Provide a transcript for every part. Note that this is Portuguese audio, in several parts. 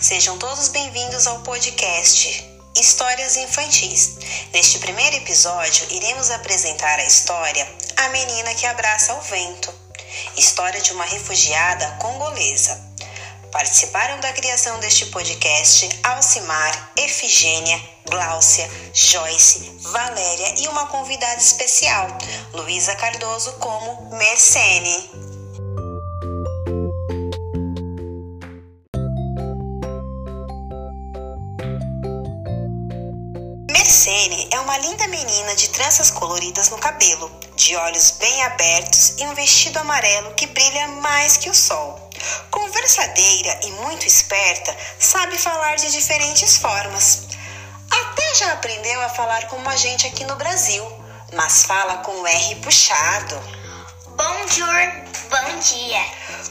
Sejam todos bem-vindos ao podcast Histórias Infantis. Neste primeiro episódio, iremos apresentar a história A Menina que Abraça o Vento, história de uma refugiada congolesa. Participaram da criação deste podcast Alcimar, Efigênia, Gláucia, Joyce, Valéria e uma convidada especial, Luísa Cardoso, como Mercene. Uma linda menina de tranças coloridas no cabelo, de olhos bem abertos e um vestido amarelo que brilha mais que o sol. Conversadeira e muito esperta, sabe falar de diferentes formas. Até já aprendeu a falar como a gente aqui no Brasil, mas fala com o R puxado. Bonjour, bom dia.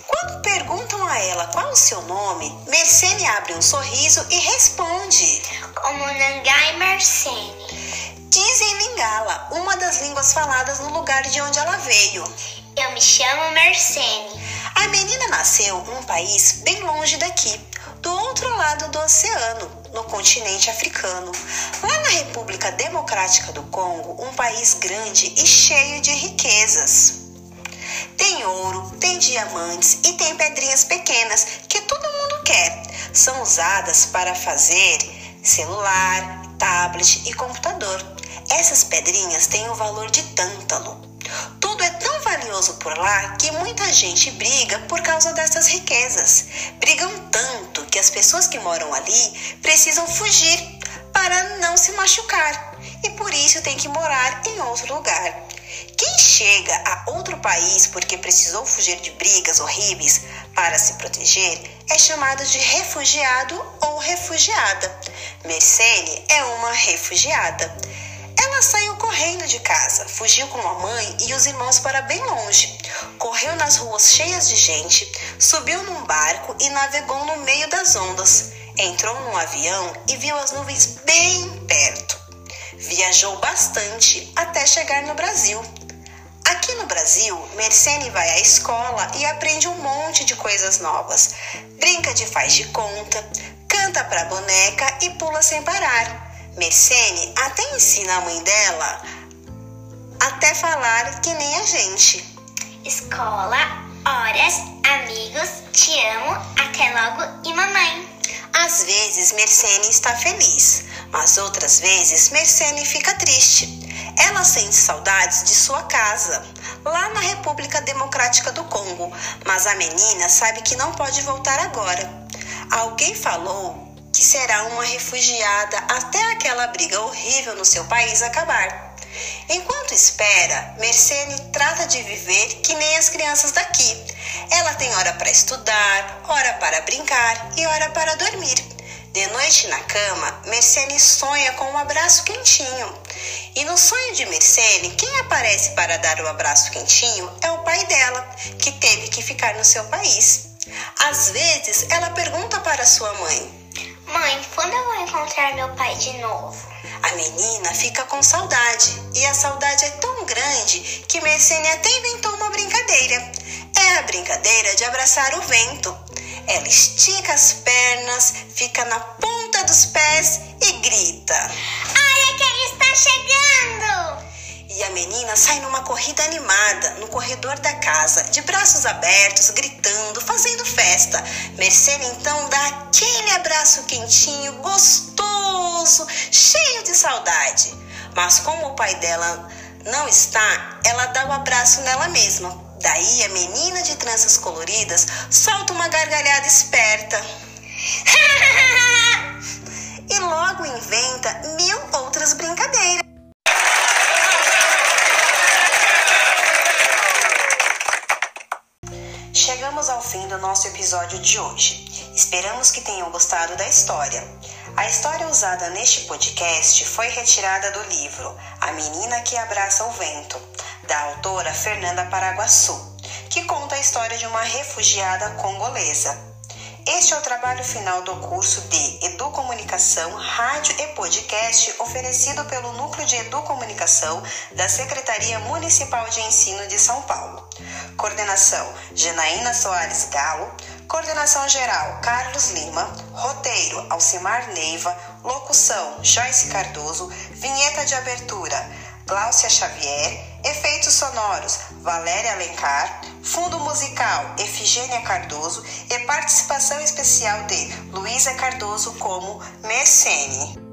Quando perguntam a ela qual o seu nome, Mercene abre um sorriso e responde. Como Nangai Mercene. Diz em Lingala, uma das línguas faladas no lugar de onde ela veio. Eu me chamo Mercene. A menina nasceu num país bem longe daqui, do outro lado do oceano, no continente africano. Lá na República Democrática do Congo, um país grande e cheio de riquezas. Tem ouro, tem diamantes e tem pedrinhas pequenas que todo mundo quer. São usadas para fazer celular, tablet e computador. Essas pedrinhas têm o valor de tântalo. Tudo é tão valioso por lá que muita gente briga por causa dessas riquezas. Brigam tanto que as pessoas que moram ali precisam fugir para não se machucar e por isso tem que morar em outro lugar. Quem chega a outro país porque precisou fugir de brigas horríveis para se proteger é chamado de refugiado ou refugiada. Mercene é uma refugiada. Correndo de casa, fugiu com a mãe e os irmãos para bem longe. Correu nas ruas cheias de gente, subiu num barco e navegou no meio das ondas. Entrou num avião e viu as nuvens bem perto. Viajou bastante até chegar no Brasil. Aqui no Brasil, Mercene vai à escola e aprende um monte de coisas novas. Brinca de faz de conta, canta pra boneca e pula sem parar. Mercene até ensina a mãe dela até falar que nem a gente. Escola, horas, amigos, te amo, até logo e mamãe. Às vezes Mercene está feliz, mas outras vezes Mercene fica triste. Ela sente saudades de sua casa, lá na República Democrática do Congo, mas a menina sabe que não pode voltar agora. Alguém falou que será uma refugiada até aquela briga horrível no seu país acabar. Enquanto espera, Mercene trata de viver que nem as crianças daqui. Ela tem hora para estudar, hora para brincar e hora para dormir. De noite na cama, Mercene sonha com um abraço quentinho. E no sonho de Mercene, quem aparece para dar o abraço quentinho é o pai dela, que teve que ficar no seu país. Às vezes, ela pergunta para sua mãe: Mãe, quando eu vou encontrar meu pai de novo? A menina fica com saudade e a saudade é tão grande que Mercene até inventou uma brincadeira. É a brincadeira de abraçar o vento. Ela estica as pernas, fica na ponta dos pés e grita: Olha quem está chegando! E a menina sai numa corrida animada no corredor da casa, de braços abertos, gritando, fazendo festa. Mercene então dá aquele abraço quentinho, gostoso, cheio de saudade. Mas como o pai dela não está, ela dá o abraço nela mesma. Daí a menina de tranças coloridas solta uma gargalhada esperta. e logo inventa mil outras brincadeiras. Do nosso episódio de hoje. Esperamos que tenham gostado da história. A história usada neste podcast foi retirada do livro A Menina que Abraça o Vento, da autora Fernanda Paraguaçu, que conta a história de uma refugiada congolesa. Este é o trabalho final do curso de Educomunicação, Rádio e Podcast oferecido pelo Núcleo de Educomunicação da Secretaria Municipal de Ensino de São Paulo. Coordenação: Genaína Soares Galo. Coordenação geral: Carlos Lima. Roteiro: Alcimar Neiva. Locução: Joyce Cardoso. Vinheta de abertura: Gláucia Xavier. Efeitos sonoros: Valéria Alencar. Fundo musical: Efigênia Cardoso. E participação especial de Luísa Cardoso como Mercene.